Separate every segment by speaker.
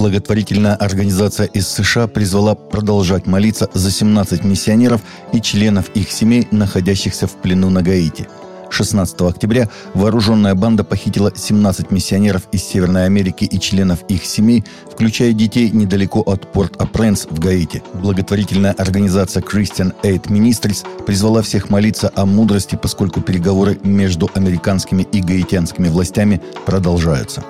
Speaker 1: Благотворительная организация из США призвала продолжать молиться за 17 миссионеров и членов их семей, находящихся в плену на Гаити. 16 октября вооруженная банда похитила 17 миссионеров из Северной Америки и членов их семей, включая детей недалеко от Порт-Апренс в Гаити. Благотворительная организация Christian Aid Ministries призвала всех молиться о мудрости, поскольку переговоры между американскими и гаитянскими властями продолжаются.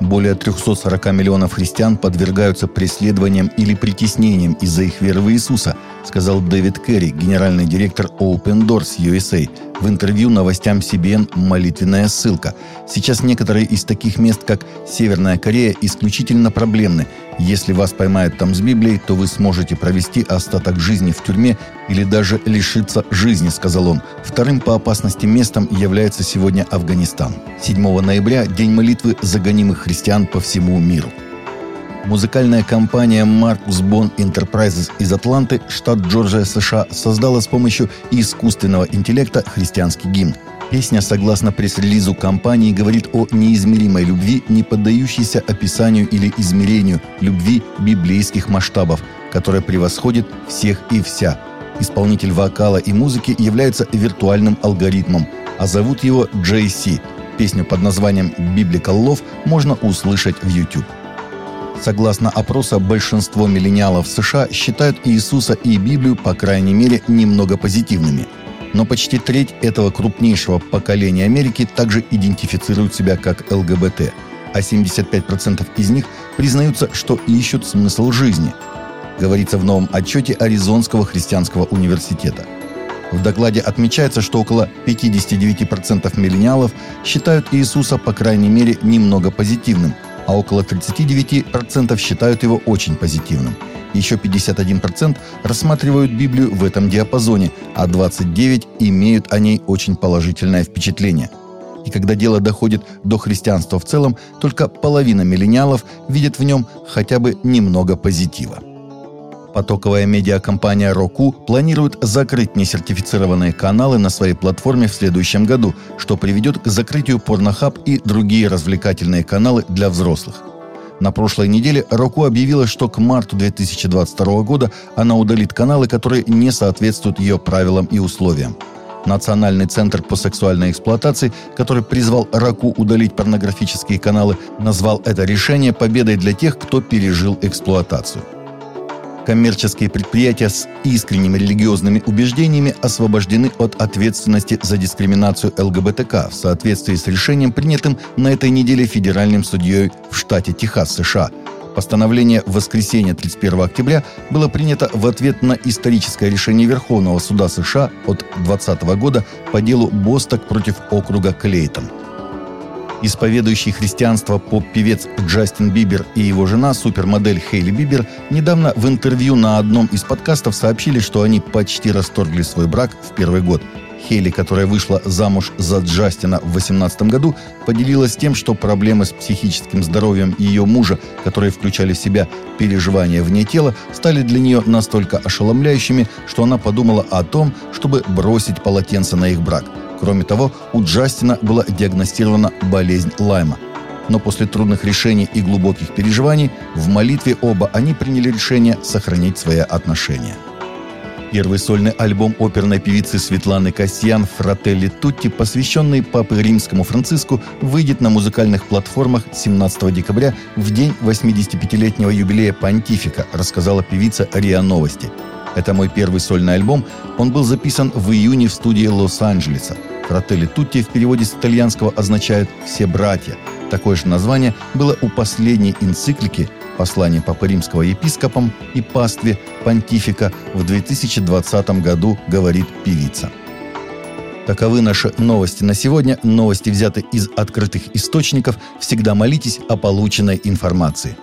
Speaker 1: Более 340 миллионов христиан подвергаются преследованиям или притеснениям из-за их веры в Иисуса, сказал Дэвид Керри, генеральный директор Open Doors USA, в интервью новостям CBN молитвенная ссылка. Сейчас некоторые из таких мест, как Северная Корея, исключительно проблемны. Если вас поймают там с Библией, то вы сможете провести остаток жизни в тюрьме или даже лишиться жизни, сказал он. Вторым по опасности местом является сегодня Афганистан. 7 ноября – День молитвы за гонимых христиан по всему миру. Музыкальная компания Marcus Bond Enterprises из Атланты, штат Джорджия, США, создала с помощью искусственного интеллекта христианский гимн. Песня, согласно пресс-релизу компании, говорит о неизмеримой любви, не поддающейся описанию или измерению любви библейских масштабов, которая превосходит всех и вся. Исполнитель вокала и музыки является виртуальным алгоритмом, а зовут его JC. Песню под названием «Biblical Love» можно услышать в YouTube. Согласно опроса, большинство миллениалов США считают Иисуса и Библию, по крайней мере, немного позитивными. Но почти треть этого крупнейшего поколения Америки также идентифицируют себя как ЛГБТ, а 75% из них признаются, что ищут смысл жизни. Говорится в новом отчете Аризонского христианского университета. В докладе отмечается, что около 59% миллениалов считают Иисуса, по крайней мере, немного позитивным – а около 39% считают его очень позитивным. Еще 51% рассматривают Библию в этом диапазоне, а 29% имеют о ней очень положительное впечатление. И когда дело доходит до христианства в целом, только половина миллениалов видит в нем хотя бы немного позитива. Потоковая медиакомпания Roku планирует закрыть несертифицированные каналы на своей платформе в следующем году, что приведет к закрытию Pornhub и другие развлекательные каналы для взрослых. На прошлой неделе Roku объявила, что к марту 2022 года она удалит каналы, которые не соответствуют ее правилам и условиям. Национальный центр по сексуальной эксплуатации, который призвал Раку удалить порнографические каналы, назвал это решение победой для тех, кто пережил эксплуатацию. Коммерческие предприятия с искренними религиозными убеждениями освобождены от ответственности за дискриминацию ЛГБТК в соответствии с решением, принятым на этой неделе федеральным судьей в штате Техас, США. Постановление в воскресенье 31 октября было принято в ответ на историческое решение Верховного суда США от 2020 года по делу Босток против округа Клейтон. Исповедующий христианство поп-певец Джастин Бибер и его жена, супермодель Хейли Бибер, недавно в интервью на одном из подкастов сообщили, что они почти расторгли свой брак в первый год. Хейли, которая вышла замуж за Джастина в 2018 году, поделилась тем, что проблемы с психическим здоровьем ее мужа, которые включали в себя переживания вне тела, стали для нее настолько ошеломляющими, что она подумала о том, чтобы бросить полотенце на их брак – Кроме того, у Джастина была диагностирована болезнь Лайма. Но после трудных решений и глубоких переживаний в молитве оба они приняли решение сохранить свои отношения. Первый сольный альбом оперной певицы Светланы Касьян «Фрателли Тутти», посвященный Папе Римскому Франциску, выйдет на музыкальных платформах 17 декабря в день 85-летнего юбилея Понтифика, рассказала певица РИА Новости. Это мой первый сольный альбом. Он был записан в июне в студии Лос-Анджелеса. Фрателли Тутти в переводе с итальянского означает «все братья». Такое же название было у последней энциклики «Послание Папы Римского епископам и пастве понтифика» в 2020 году, говорит певица. Таковы наши новости на сегодня. Новости взяты из открытых источников. Всегда молитесь о полученной информации.